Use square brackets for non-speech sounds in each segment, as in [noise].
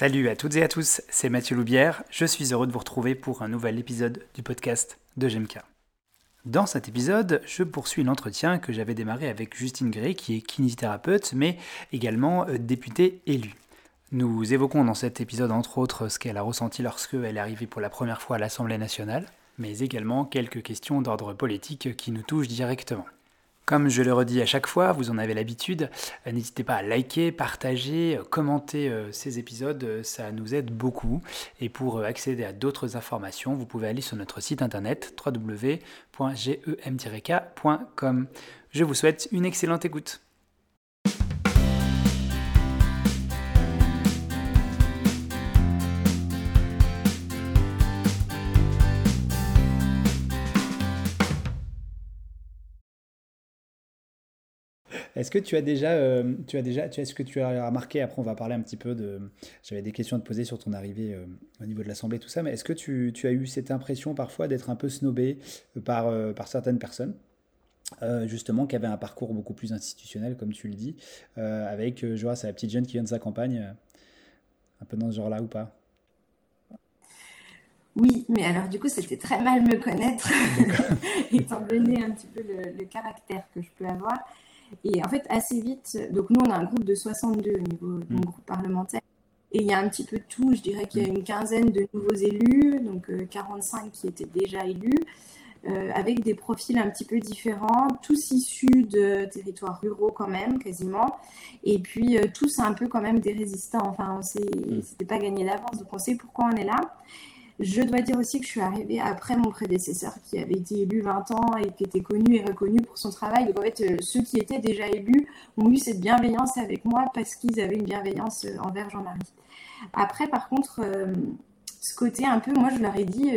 Salut à toutes et à tous, c'est Mathieu Loubière. Je suis heureux de vous retrouver pour un nouvel épisode du podcast de GMK. Dans cet épisode, je poursuis l'entretien que j'avais démarré avec Justine Gray, qui est kinésithérapeute, mais également euh, députée élue. Nous évoquons dans cet épisode entre autres ce qu'elle a ressenti lorsque elle est arrivée pour la première fois à l'Assemblée nationale, mais également quelques questions d'ordre politique qui nous touchent directement. Comme je le redis à chaque fois, vous en avez l'habitude, euh, n'hésitez pas à liker, partager, euh, commenter euh, ces épisodes, ça nous aide beaucoup. Et pour accéder à d'autres informations, vous pouvez aller sur notre site internet www.gem-k.com. Je vous souhaite une excellente écoute. Est-ce que tu as déjà, euh, tu as déjà, tu, est-ce que tu as remarqué, après on va parler un petit peu de, j'avais des questions à te poser sur ton arrivée euh, au niveau de l'Assemblée, tout ça, mais est-ce que tu, as eu cette impression parfois d'être un peu snobé euh, par, par certaines personnes justement, qui avaient un parcours beaucoup plus institutionnel, comme tu le dis, avec, je vois, c'est la petite jeune qui vient de sa campagne, un peu dans ce genre-là ou pas? Oui, mais alors du coup, c'était très mal me connaître, [laughs] étant donné un petit peu le, caractère que je peux avoir. Et en fait, assez vite, donc nous, on a un groupe de 62 au niveau du mm. groupe parlementaire. Et il y a un petit peu de tout. Je dirais qu'il y a une quinzaine de nouveaux élus, donc 45 euh, qui étaient déjà élus, euh, avec des profils un petit peu différents, tous issus de territoires ruraux quand même, quasiment. Et puis euh, tous un peu quand même des résistants. Enfin, on mm. c'était pas gagné d'avance, donc on sait pourquoi on est là. Je dois dire aussi que je suis arrivée après mon prédécesseur qui avait été élu 20 ans et qui était connu et reconnu pour son travail. Donc en fait, euh, ceux qui étaient déjà élus ont eu cette bienveillance avec moi parce qu'ils avaient une bienveillance euh, envers Jean-Marie. Après, par contre, euh, ce côté un peu, moi je leur ai dit,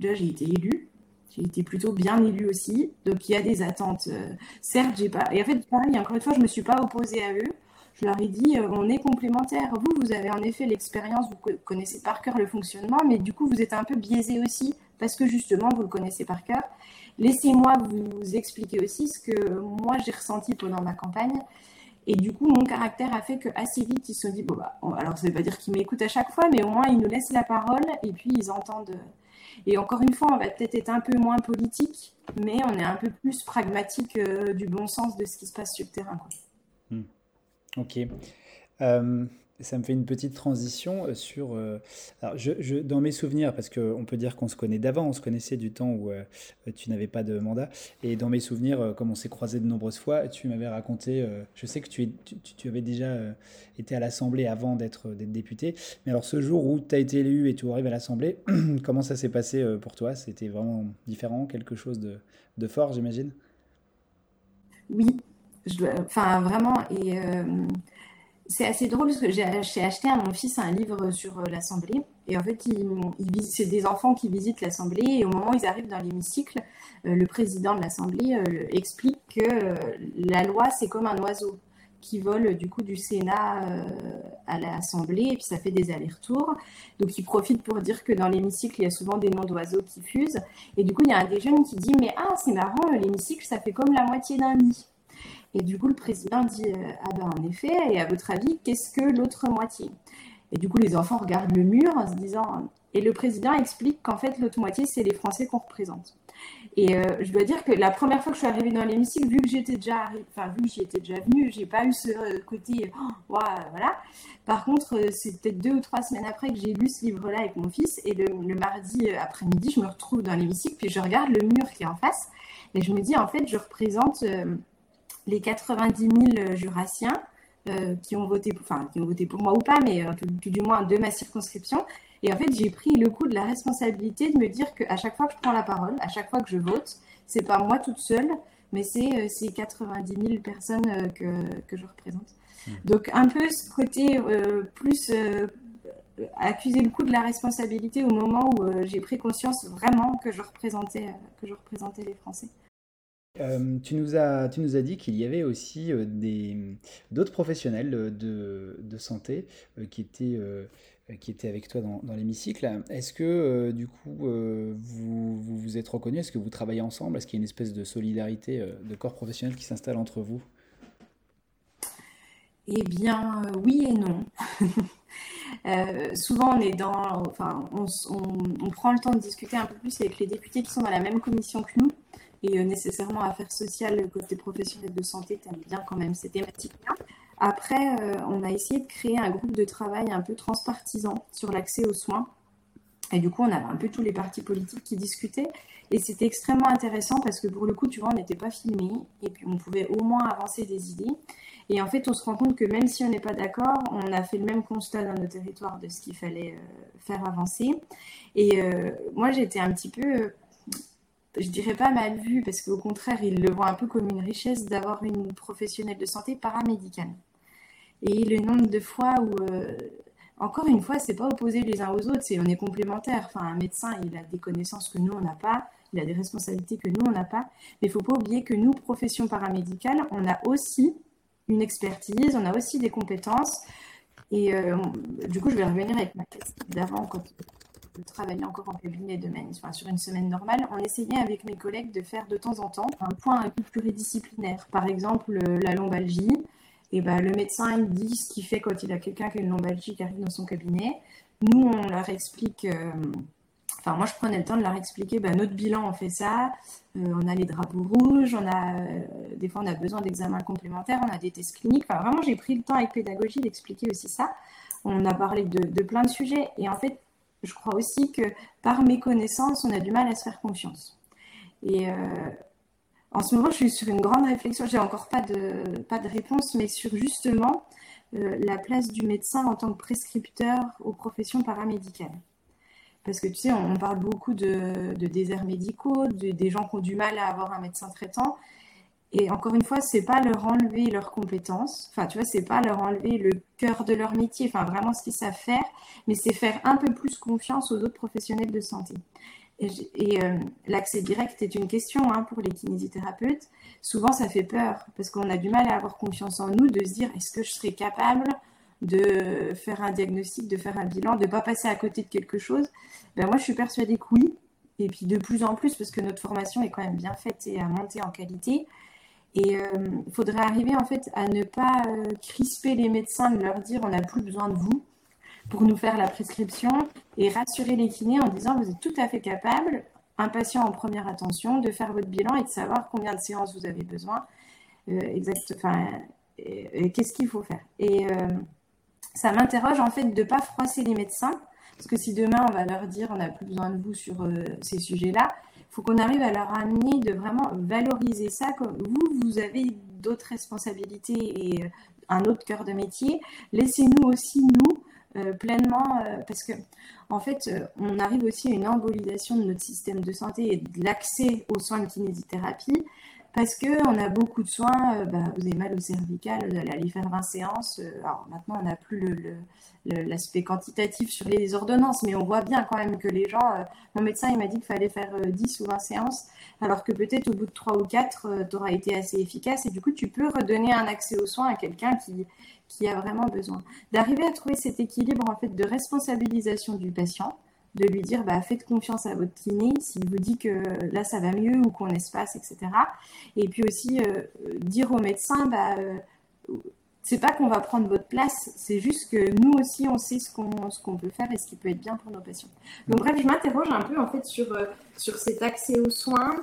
déjà j'ai été élue, j'ai été plutôt bien élue aussi, donc il y a des attentes. certes, j'ai pas. Et en fait, pareil, encore une fois, je me suis pas opposée à eux je leur ai dit, euh, on est complémentaires. Vous, vous avez en effet l'expérience, vous connaissez par cœur le fonctionnement, mais du coup, vous êtes un peu biaisé aussi, parce que justement, vous le connaissez par cœur. Laissez-moi vous expliquer aussi ce que moi, j'ai ressenti pendant ma campagne. Et du coup, mon caractère a fait que assez vite, ils se sont dit, bon, bah, alors ça ne veut pas dire qu'ils m'écoutent à chaque fois, mais au moins, ils nous laissent la parole, et puis ils entendent. Et encore une fois, on va peut-être être un peu moins politique, mais on est un peu plus pragmatique euh, du bon sens de ce qui se passe sur le terrain. Ok. Euh, ça me fait une petite transition euh, sur. Euh, alors, je, dans mes souvenirs, parce qu'on peut dire qu'on se connaît d'avant, on se connaissait du temps où tu n'avais pas de mandat. Et dans mes souvenirs, comme on s'est croisés de nombreuses fois, tu m'avais raconté. je sais que tu, tu, avais déjà été à l'Assemblée avant d'être député. Mais alors, ce jour où tu as été élu et tu arrives à l'Assemblée, [clears throat] comment ça s'est passé pour toi? C'était vraiment différent, quelque chose de, de fort, j'imagine? Oui, enfin, vraiment. Et euh, c'est assez drôle parce que j'ai acheté à mon fils un livre sur euh, l'Assemblée. Et en fait, c'est des enfants qui visitent l'Assemblée. Et au moment où ils arrivent dans l'hémicycle, euh, le président de l'Assemblée explique que la loi, c'est comme un oiseau qui vole du coup du Sénat à l'Assemblée et puis ça fait des allers-retours. Donc il profite pour dire que dans l'hémicycle, il y a souvent des noms d'oiseaux qui fusent. Et du coup, il y a un des jeunes qui dit Mais ah, c'est marrant, l'hémicycle, ça fait comme la moitié d'un nid. Et du coup, le président dit euh, Ah ben en effet, et à votre avis, qu'est-ce que l'autre moitié? Et du coup, les enfants regardent le mur en se disant Et le président explique qu'en fait, l'autre moitié, c'est les Français qu'on représente. Et euh, je dois dire que la première fois que je suis arrivée dans l'hémicycle, vu que j'étais déjà enfin déjà venue, j'ai pas eu ce euh, côté oh, voilà. Par contre, c'est peut-être deux ou trois semaines après que j'ai lu ce livre-là avec mon fils, et le mardi après-midi, je me retrouve dans l'hémicycle, puis je regarde le mur qui est en face, et je me dis en fait, je représente les 90 000 jurassiens euh, qui ont voté, enfin qui ont voté pour moi ou pas, mais euh, tout, du moins de ma circonscription. Et en fait, j'ai pris le coup de la responsabilité de me dire qu'à chaque fois que je prends la parole, à chaque fois que je vote, c'est pas moi toute seule, mais c'est euh, ces 90 000 personnes que, que, je représente. Mmh. Donc un peu ce côté plus accuser le coup de la responsabilité au moment où j'ai pris conscience vraiment que je représentais, que je représentais les Français. Euh, tu, nous as, tu nous as dit qu'il y avait aussi euh, des, d'autres professionnels de, de santé euh, qui, étaient, qui étaient avec toi dans, dans l'hémicycle. Est-ce que du coup vous, vous, êtes reconnus? Est-ce que vous travaillez ensemble? Est-ce qu'il y a une espèce de solidarité de corps professionnels qui s'installe entre vous? Eh bien oui et non. [laughs] Euh, souvent, on est dans, enfin, on, prend le temps de discuter un peu plus avec les députés qui sont dans la même commission que nous. Et euh, nécessairement, affaires sociales, côté professionnel de santé, tu bien quand même ces thématiques-là. Après, euh, on a essayé de créer un groupe de travail un peu transpartisan sur l'accès aux soins. Et du coup, on avait un peu tous les partis politiques qui discutaient. Et c'était extrêmement intéressant parce que pour le coup, tu vois, on n'était pas filmé. Et puis, on pouvait au moins avancer des idées. Et en fait, on se rend compte que même si on n'est pas d'accord, on a fait le même constat dans nos territoires de ce qu'il fallait euh, faire avancer. Et moi, j'étais un petit peu, je dirais pas mal vue, parce qu'au contraire, ils le voient un peu comme une richesse d'avoir une professionnelle de santé paramédicale. Et le nombre de fois où, euh, encore une fois, c'est pas opposé les uns aux autres, c'est on est complémentaires. Enfin, un médecin, il a des connaissances que nous on n'a pas, il a des responsabilités que nous on n'a pas. Mais il faut pas oublier que nous, profession paramédicale, on a aussi une expertise, on a aussi des compétences. Et euh, du coup, je vais revenir avec ma classe d'avant, travaillais encore en cabinet de enfin, sur une semaine normale. On essayait avec mes collègues de faire de temps en temps un point un peu pluridisciplinaire. Par exemple, la lombalgie. Et ben, le médecin, il dit ce qu'il fait quand il a quelqu'un qui a une lombalgie qui arrive dans son cabinet. Nous, on leur explique. Euh, Enfin, moi, je prenais le temps de leur expliquer, ben, notre bilan, on fait ça, euh, on a les drapeaux rouges, on a, euh, des fois, on a besoin d'examens complémentaires, on a des tests cliniques. Enfin, vraiment, j'ai pris le temps avec pédagogie d'expliquer aussi ça. On a parlé de, plein de sujets. Et en fait, je crois aussi que par mes connaissances, on a du mal à se faire confiance. Et euh, en ce moment, je suis sur une grande réflexion. J'ai encore pas de, pas de réponse, mais sur justement la place du médecin en tant que prescripteur aux professions paramédicales. Parce que tu sais, on, parle beaucoup de, déserts médicaux, des gens qui ont du mal à avoir un médecin traitant. Et encore une fois, c'est pas leur enlever leurs compétences. Enfin, tu vois, c'est pas leur enlever le cœur de leur métier. Enfin, vraiment ce qu'ils savent faire, mais c'est faire un peu plus confiance aux autres professionnels de santé. Et, euh, l'accès direct est une question hein, pour les kinésithérapeutes. Souvent, ça fait peur parce qu'on a du mal à avoir confiance en nous, de se dire est-ce que je serai capable de faire un diagnostic, de faire un bilan, de ne pas passer à côté de quelque chose, ben moi je suis persuadée que oui. Et puis de plus en plus, parce que notre formation est quand même bien faite et à monter en qualité. Et il euh, faudrait arriver en fait à ne pas euh, crisper les médecins, de leur dire on n'a plus besoin de vous pour nous faire la prescription et rassurer les kinés en disant vous êtes tout à fait capable, un patient en première attention, de faire votre bilan et de savoir combien de séances vous avez besoin, euh, enfin, qu'est-ce qu'il faut faire. Et ça m'interroge en fait de ne pas froisser les médecins, parce que si demain on va leur dire on n'a plus besoin de vous sur euh, ces sujets-là, faut qu'on arrive à leur amener de vraiment valoriser ça. Comme vous, vous avez d'autres responsabilités et euh, un autre cœur de métier. Laissez-nous aussi, nous, euh, pleinement, parce que en fait, on arrive aussi à une embolisation de notre système de santé et de l'accès aux soins de kinésithérapie parce qu'on a beaucoup de soins, euh, bah, vous avez mal au cervical, vous allez aller faire 20 séances. Euh, alors maintenant, on n'a plus l'aspect quantitatif sur les ordonnances, mais on voit bien quand même que les gens, euh, mon médecin, il m'a dit qu'il fallait faire 10 ou 20 séances, alors que peut-être au bout de 3 ou 4, tu auras été assez efficace, et du coup, tu peux redonner un accès aux soins à quelqu'un qui, qui a vraiment besoin. D'arriver à trouver cet équilibre, en fait, de responsabilisation du patient, de lui dire bah, faites confiance à votre kiné s'il vous dit que là ça va mieux ou qu'on espace, etc. Et puis aussi euh, dire au médecin bah, euh, c'est pas qu'on va prendre votre place, c'est juste que nous aussi on sait ce qu'on peut faire et ce qui peut être bien pour nos patients. Donc bref, je m'interroge un peu en fait sur, euh, sur cet accès aux soins,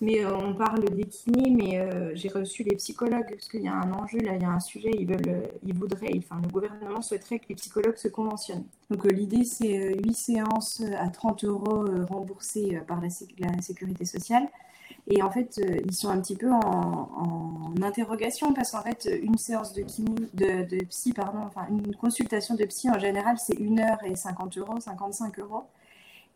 mais euh, on parle des kinés, mais euh, j'ai reçu les psychologues parce qu'il y a un enjeu là, il y a un sujet, ils veulent, euh, ils voudraient, enfin le gouvernement souhaiterait que les psychologues se conventionnent. Donc l'idée c'est 8 séances à 30 euros remboursées par la, sécurité sociale. Et en fait, ils sont un petit peu en, interrogation parce qu'en fait, une séance de, de, de psy, pardon, enfin une consultation de psy en général, c'est 1 heure et 50 euros, 55 euros.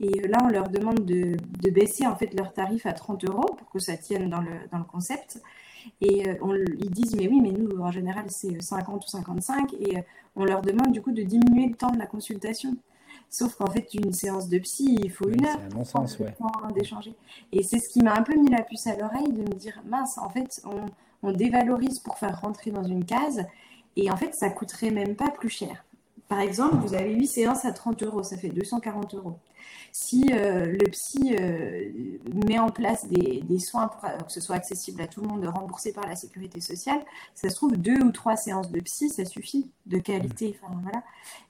Et là, on leur demande de, baisser en fait leur tarif à 30 euros pour que ça tienne dans le, dans le concept. Et euh, on, ils disent, mais oui, mais nous, en général, c'est 50 ou 55. Et euh, on leur demande du coup de diminuer le temps de la consultation. Sauf qu'en fait, une séance de psy, il faut une heure. C'est un bon sens, ouais. d'échanger. Et c'est ce qui m'a un peu mis la puce à l'oreille de me dire, mince, en fait, on, on dévalorise pour faire rentrer dans une case. Et en fait, ça coûterait même pas plus cher par exemple, vous avez 8 séances à 30 euros, ça fait 240 euros. Si euh, le psy euh, met en place des, soins pour que ce soit accessible à tout le monde, remboursé par la sécurité sociale, ça se trouve deux ou trois séances de psy, ça suffit de qualité.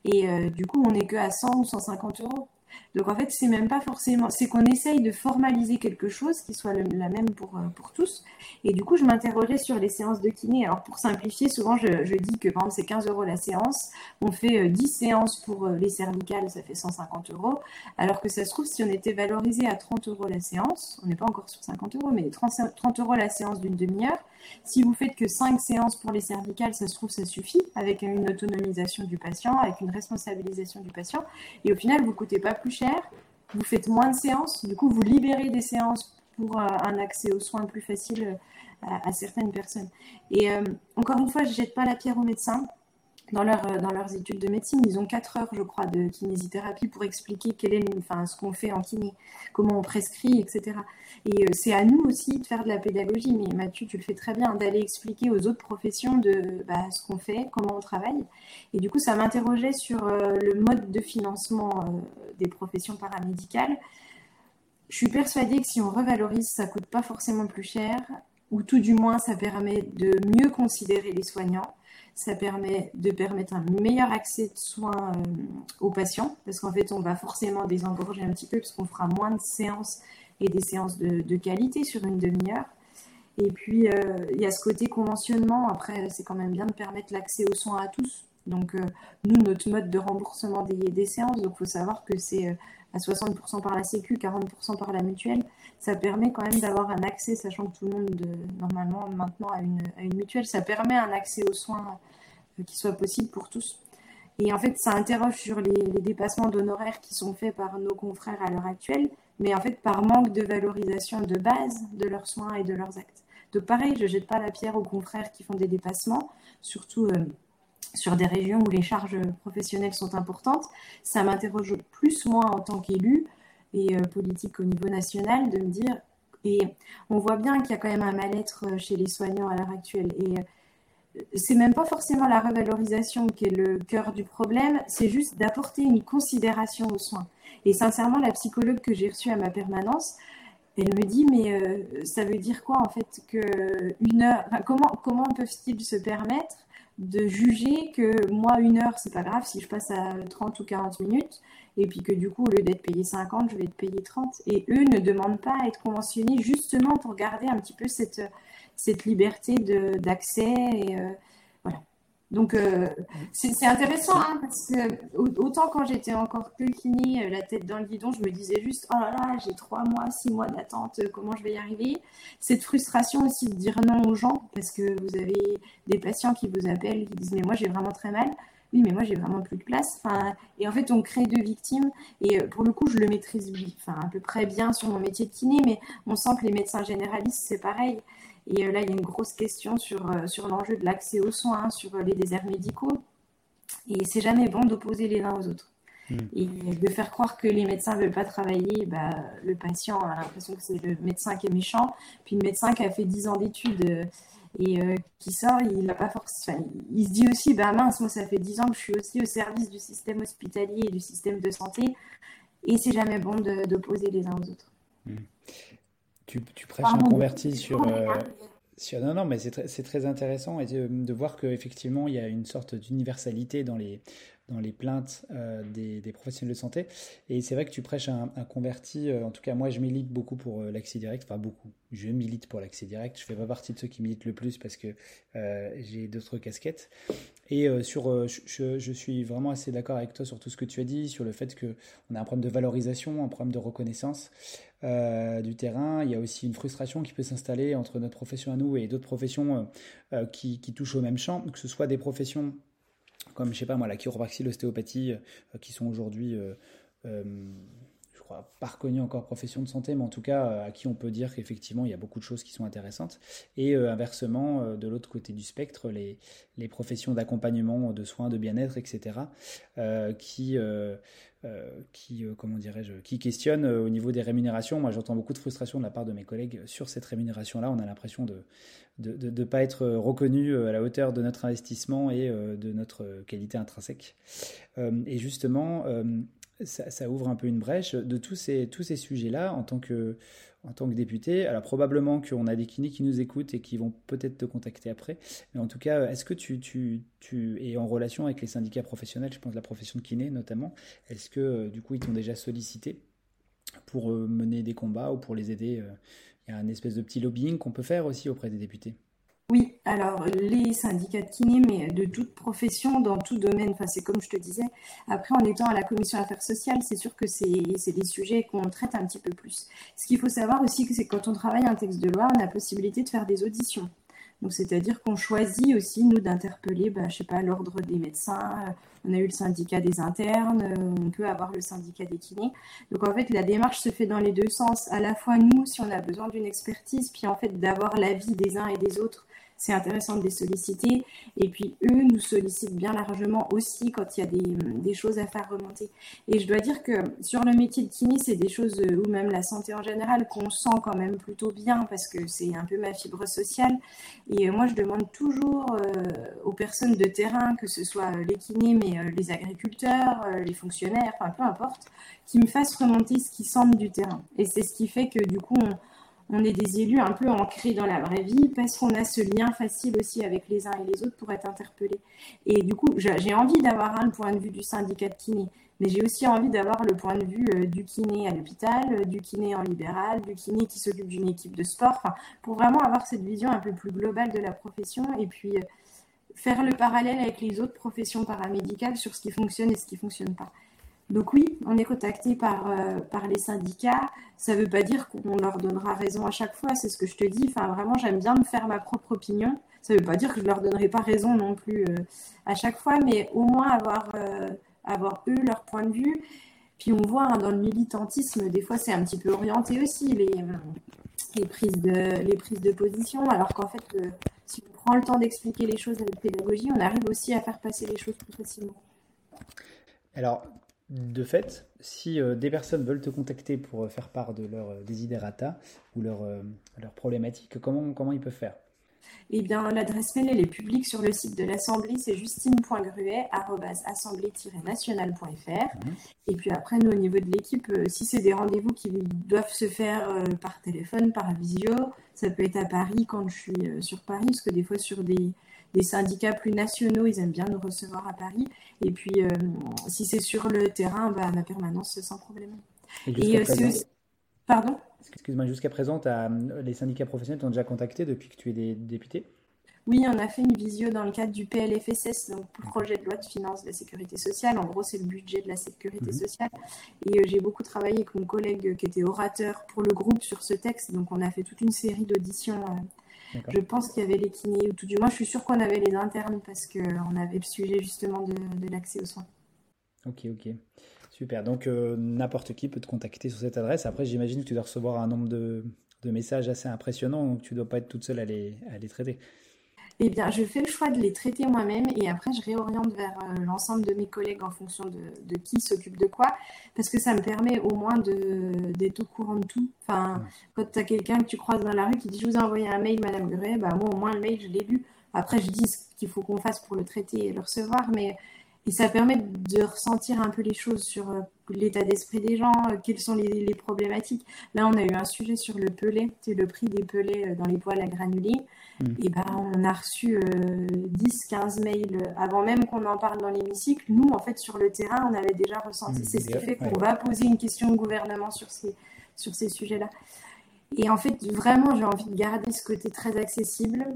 Et euh, du coup, on n'est que à 100 ou 150 euros. Donc en fait, c'est même pas forcément, c'est qu'on essaye de formaliser quelque chose qui soit la même pour, euh, pour tous. Et du coup, je m'interrogeais sur les séances de kiné. Alors pour simplifier, souvent je, je dis que par exemple c'est 15 euros la séance. On fait 10 euh, séances pour euh, les cervicales, ça fait 150 euros. Alors que ça se trouve, si on était valorisé à 30 euros la séance, on n'est pas encore sur 50 euros, mais 30, 30 euros la séance d'une demi-heure. Si vous faites que 5 séances pour les cervicales, ça se trouve, ça suffit, avec une autonomisation du patient, avec une responsabilisation du patient. Et au final, vous ne coûtez pas plus vous faites moins de séances, du coup, vous libérez des séances pour euh, un accès aux soins plus facile euh, à, certaines personnes. Et euh, encore une fois, je ne jette pas la pierre aux médecins dans, leur, euh, dans leurs études de médecine, ils ont 4 heures, je crois, de kinésithérapie pour expliquer quel est, enfin, ce qu'on fait en kiné, comment on prescrit, etc. Et euh, c'est à nous aussi de faire de la pédagogie. Mais Mathieu, tu le fais très bien, d'aller expliquer aux autres professions de bah, ce qu'on fait, comment on travaille. Et du coup, ça m'interrogeait sur euh, le mode de financement des professions paramédicales. Je suis persuadée que si on revalorise, ça coûte pas forcément plus cher, ou tout du moins, ça permet de mieux considérer les soignants ça permet de permettre un meilleur accès de soins euh, aux patients, parce qu'en fait, on va forcément désengorger un petit peu, parce qu'on fera moins de séances et des séances de, qualité sur une demi-heure. Et puis, euh, il y a ce côté conventionnement. Après, c'est quand même bien de permettre l'accès aux soins à tous. Donc, euh, nous, notre mode de remboursement des, des séances, donc il faut savoir que c'est à 60% par la Sécu, 40% par la mutuelle. Ça permet quand même d'avoir un accès, sachant que tout le monde, normalement, maintenant, a une, une mutuelle. Ça permet un accès aux soins euh, qui soit possible pour tous. Et en fait, ça interroge sur les, dépassements d'honoraires qui sont faits par nos confrères à l'heure actuelle, mais en fait par manque de valorisation de base de leurs soins et de leurs actes. Donc pareil, je ne jette pas la pierre aux confrères qui font des dépassements, surtout euh, sur des régions où les charges professionnelles sont importantes. Ça m'interroge plus moi en tant qu'élu et euh, politique au niveau national de me dire, et on voit bien qu'il y a quand même un mal-être chez les soignants à l'heure actuelle. Et c'est même pas forcément la revalorisation qui est le cœur du problème, c'est juste d'apporter une considération aux soins. Et sincèrement, la psychologue que j'ai reçue à ma permanence, elle me dit mais euh, ça veut dire quoi en fait que une heure comment comment peuvent-ils se permettre de juger que moi une heure c'est pas grave si je passe à 30 ou 40 minutes et puis que du coup au lieu d'être payé 50 je vais être payé 30 et eux ne demandent pas à être conventionnés justement pour garder un petit peu cette cette liberté d'accès. Euh. Donc, euh, c'est intéressant, hein, parce que autant quand j'étais encore que kiné, euh, la tête dans le guidon, je me disais juste, oh là là, j'ai trois mois, six mois d'attente, comment je vais y arriver? Cette frustration aussi de dire non aux gens, parce que vous avez des patients qui vous appellent, qui disent, mais moi j'ai vraiment très mal. Oui, mais moi j'ai vraiment plus de place. Enfin, et en fait, on crée deux victimes. Et pour le coup, je le maîtrise enfin, à peu près bien sur mon métier de kiné, mais on sent que les médecins généralistes, c'est pareil. Et euh, là, il y a une grosse question sur, euh, sur l'enjeu de l'accès aux soins, sur euh, les déserts médicaux. Et c'est jamais bon d'opposer les uns aux autres. Hmm. Et de faire croire que les médecins ne veulent pas travailler, bah, le patient a l'impression que c'est le médecin qui est méchant. Puis le médecin qui a fait 10 ans d'études et qui sort, il a pas forcément. il se dit aussi, bah mince, moi ça fait 10 ans que je suis aussi au service du système hospitalier et du système de santé. Et c'est jamais bon d'opposer les uns aux autres. Hmm tu, prêches un converti sur, euh, sur, Non, non, mais c'est très, très, intéressant et de, de voir qu'effectivement, il y a une sorte d'universalité dans les, dans les plaintes euh, des, professionnels de santé. Et c'est vrai que tu prêches un, converti. Euh, en tout cas, moi, je milite beaucoup pour l'accès direct. Enfin, beaucoup. Je milite pour l'accès direct. Je fais pas partie de ceux qui militent le plus parce que j'ai d'autres casquettes. Et sur, je, suis vraiment assez d'accord avec toi sur tout ce que tu as dit, sur le fait qu'on a un problème de valorisation, un problème de reconnaissance. Euh, du terrain. Il y a aussi une frustration qui peut s'installer entre notre profession à nous et d'autres professions euh, euh, qui, touchent au même champ, que ce soit des professions comme, je sais pas moi, la chiropraxie, l'ostéopathie, qui sont aujourd'hui, je pas reconnu encore profession de santé, mais en tout cas à qui on peut dire qu'effectivement il y a beaucoup de choses qui sont intéressantes. Et inversement, de l'autre côté du spectre, les, les professions d'accompagnement, de soins, de bien-être, etc., qui euh, qui, euh, comment dirais-je, qui questionne euh, au niveau des rémunérations. Moi, j'entends beaucoup de frustration de la part de mes collègues sur cette rémunération-là. On a l'impression de ne de, de, pas être reconnu à la hauteur de notre investissement et de notre qualité intrinsèque. et justement, ça, ça, ouvre un peu une brèche de tous ces, tous ces sujets-là en tant que en tant que député. Alors probablement qu'on a des kinés qui nous écoutent et qui vont peut-être te contacter après. Mais en tout cas, est-ce que tu, es en relation avec les syndicats professionnels, je pense la profession de kiné notamment Est-ce que euh, du coup ils t'ont déjà sollicité pour euh, mener des combats ou pour les aider? Euh, Il y a un espèce de petit lobbying qu'on peut faire aussi auprès des députés. Oui, alors les syndicats de kiné, mais de toute profession, dans tout domaine, enfin, c'est comme je te disais. Après, en étant à la commission affaires sociales, c'est sûr que c'est des sujets qu'on traite un petit peu plus. Ce qu'il faut savoir aussi, c'est que quand on travaille un texte de loi, on a la possibilité de faire des auditions. Donc, c'est-à-dire qu'on choisit aussi, nous, d'interpeller, bah, je sais pas, l'ordre des médecins, euh, on a eu le syndicat des internes, euh, on peut avoir le syndicat des kinés. Donc, en fait, la démarche se fait dans les deux sens. À la fois, nous, si on a besoin d'une expertise, puis en fait, d'avoir l'avis des uns et des autres c'est intéressant de les solliciter. Et puis eux nous sollicitent bien largement aussi quand il y a des, choses à faire remonter. Et je dois dire que sur le métier de kiné, c'est des choses, ou même la santé en général, qu'on sent quand même plutôt bien parce que c'est un peu ma fibre sociale. Et moi, je demande toujours euh, aux personnes de terrain, que ce soit les kinés, mais euh, les agriculteurs, euh, les fonctionnaires, enfin peu importe, qui me fassent remonter ce qu'ils sentent du terrain. Et c'est ce qui fait que du coup, on, on est des élus un peu ancrés dans la vraie vie parce qu'on a ce lien facile aussi avec les uns et les autres pour être interpellés. Et du coup, j'ai envie d'avoir un point de vue du syndicat de kiné, mais j'ai aussi envie d'avoir le point de vue euh, du kiné à l'hôpital, euh, du kiné en libéral, du kiné qui s'occupe d'une équipe de sport, pour vraiment avoir cette vision un peu plus globale de la profession et puis euh, faire le parallèle avec les autres professions paramédicales sur ce qui fonctionne et ce qui ne fonctionne pas. Donc oui, on est contacté par, euh, par les syndicats. Ça ne veut pas dire qu'on leur donnera raison à chaque fois, c'est ce que je te dis. Enfin, vraiment, j'aime bien me faire ma propre opinion. Ça ne veut pas dire que je ne leur donnerai pas raison non plus euh, à chaque fois, mais au moins avoir, euh, avoir eux leur point de vue. Puis on voit hein, dans le militantisme, des fois c'est un petit peu orienté aussi, les, les, prises, de, les prises de position, alors qu'en fait, si on prend le temps d'expliquer les choses avec pédagogie, on arrive aussi à faire passer les choses plus facilement. Alors, de fait, si euh, des personnes veulent te contacter pour euh, faire part de leurs euh, desiderata ou leurs leur problématiques, comment, comment ils peuvent faire? Eh bien, l'adresse mail, elle est publique sur le site de l'Assemblée, c'est justine.gruet.assemblée-nationale.fr. Mhm. Et puis après, nous, au niveau de l'équipe, si c'est des rendez-vous qui doivent se faire par téléphone, par visio, ça peut être à Paris quand je suis sur Paris, parce que des fois, sur des, des syndicats plus nationaux, ils aiment bien nous recevoir à Paris. Et puis, euh, si c'est sur le terrain, bah, ma permanence, sans problème. Et, euh, Pardon? Excuse-moi, jusqu'à présent, les syndicats professionnels t'ont déjà contacté depuis que tu es député? Oui, on a fait une visio dans le cadre du PLFSS, donc projet de loi de finances de la sécurité sociale. En gros, c'est le budget de la sécurité mhm. sociale. Et euh, j'ai beaucoup travaillé avec mon collègue qui était orateur pour le groupe sur ce texte. Donc, on a fait toute une série d'auditions je pense qu'il y avait les kinés, ou tout du moins, je suis sûre qu'on avait les internes parce qu'on avait le sujet justement de, l'accès aux soins. Ok, ok. Super. Donc, euh, n'importe qui peut te contacter sur cette adresse. Après, j'imagine que tu dois recevoir un nombre de, messages assez impressionnant, donc tu ne dois pas être toute seule à les, à les traiter. Eh bien, je fais le choix de les traiter moi-même et après, je réoriente vers euh, l'ensemble de mes collègues en fonction de, qui s'occupe de quoi, parce que ça me permet au moins d'être au courant de tout. Enfin, quand tu as quelqu'un que tu croises dans la rue qui dit Je vous ai envoyé un mail, Madame Guret, bah, moi, au moins, le mail, je l'ai lu. Après, je dis ce qu'il faut qu'on fasse pour le traiter et le recevoir, mais et ça permet de ressentir un peu les choses sur euh, l'état d'esprit des gens, euh, quelles sont les, problématiques. Là, on a eu un sujet sur le pelé, c'est le prix des pelés dans les poêles à granulés. Mm. Et ben, on a reçu 10-15 euh, mails avant même qu'on en parle dans l'hémicycle. Nous, en fait, sur le terrain, on avait déjà ressenti. C'est ce qui fait qu'on va poser une question au gouvernement sur ces, sur ces sujets-là. Et en fait, vraiment, j'ai envie de garder ce côté très accessible.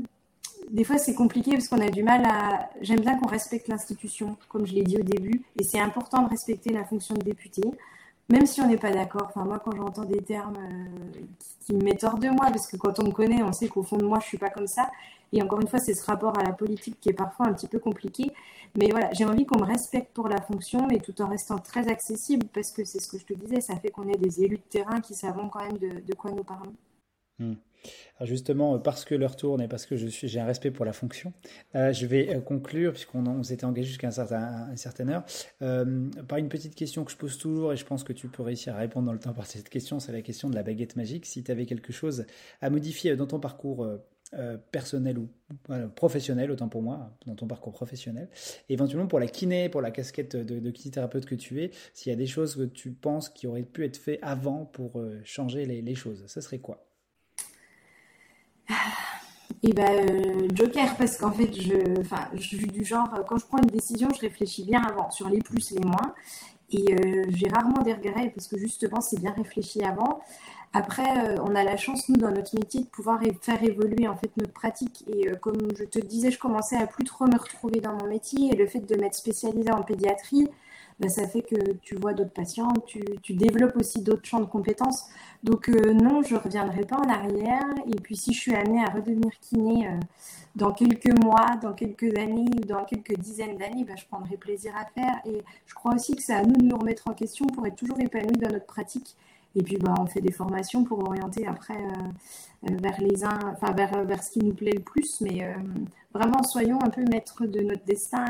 Des fois, c'est compliqué parce qu'on a du mal à. J'aime bien qu'on respecte l'institution, comme je l'ai dit au début. Et c'est important de respecter la fonction de député même si on n'est pas d'accord. Enfin, moi, quand j'entends des termes qui, me mettent hors de moi, parce que quand on me connaît, on sait qu'au fond de moi, je suis pas comme ça. Et encore une fois, c'est ce rapport à la politique qui est parfois un petit peu compliqué. Mais voilà, j'ai envie qu'on me respecte pour la fonction, mais tout en restant très accessible, parce que c'est ce que je te disais, ça fait qu'on est des élus de terrain qui savons quand même de, quoi nous parlons. Hmm. Alors justement, parce que l'heure tourne et parce que j'ai un respect pour la fonction, euh, je vais euh, conclure, puisqu'on s'était engagé jusqu'à certain, une certaine heure, euh, par une petite question que je pose toujours, et je pense que tu peux réussir à répondre dans le temps par cette question, c'est la question de la baguette magique. Si tu avais quelque chose à modifier dans ton parcours euh, personnel ou professionnel, autant pour moi, dans ton parcours professionnel. éventuellement pour la kiné, pour la casquette de, de kinésithérapeute que tu es, s'il y a des choses que tu penses qui auraient pu être faites avant pour euh, changer les, choses, ça serait quoi? Et ben, euh, Joker, parce qu'en fait, je, suis du genre, quand je prends une décision, je réfléchis bien avant, sur les plus, les moins. Et j'ai rarement des regrets, parce que justement, c'est bien réfléchi avant. Après, euh, on a la chance, nous, dans notre métier, de pouvoir faire évoluer en fait notre pratique. Et euh, comme je te disais, je commençais à plus trop me retrouver dans mon métier. Et le fait de m'être spécialisée en pédiatrie, bah, ça fait que tu vois d'autres patients, tu, développes aussi d'autres champs de compétences. Donc euh, non, je ne reviendrai pas en arrière. Et puis si je suis amenée à redevenir kiné dans quelques mois, dans quelques années dans quelques dizaines d'années, bah, je prendrai plaisir à faire. Et je crois aussi que c'est à nous de nous remettre en question pour être toujours épanouis dans notre pratique et puis, bah, on fait des formations pour orienter après euh, euh, vers les uns, enfin, vers, vers ce qui nous plaît le plus. Mais euh, vraiment, soyons un peu maîtres de notre destin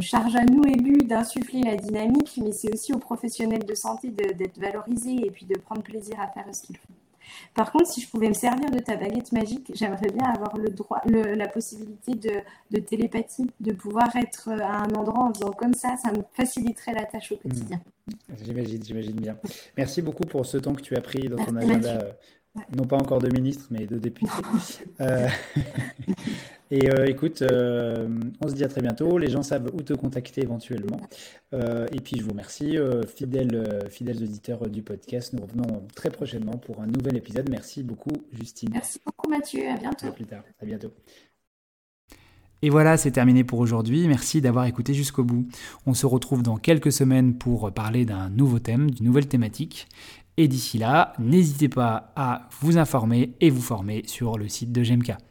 charge à nous élus d'insuffler la dynamique, mais c'est aussi aux professionnels de santé d'être valorisés et puis de prendre plaisir à faire ce qu'ils font. Par contre, si je pouvais me servir de ta baguette magique, j'aimerais bien avoir le droit, la possibilité de, télépathie, de pouvoir être à un endroit en faisant comme ça, ça me faciliterait la tâche au mmh. quotidien. J'imagine, j'imagine bien. Merci beaucoup pour ce temps que tu as pris dans ton agenda, euh, non pas encore de ministre, mais de député. [laughs] Euh, [laughs] et euh, écoute, on se dit à très bientôt. Les gens savent où te contacter éventuellement. et puis je vous remercie, fidèles, fidèles auditeurs du podcast. Nous revenons très prochainement pour un nouvel épisode. Merci beaucoup, Justine. Merci beaucoup, Mathieu. À bientôt. À plus tard. À bientôt. Et voilà, c'est terminé pour aujourd'hui. Merci d'avoir écouté jusqu'au bout. On se retrouve dans quelques semaines pour parler d'un nouveau thème, d'une nouvelle thématique. Et d'ici là, n'hésitez pas à vous informer et vous former sur le site de GMK.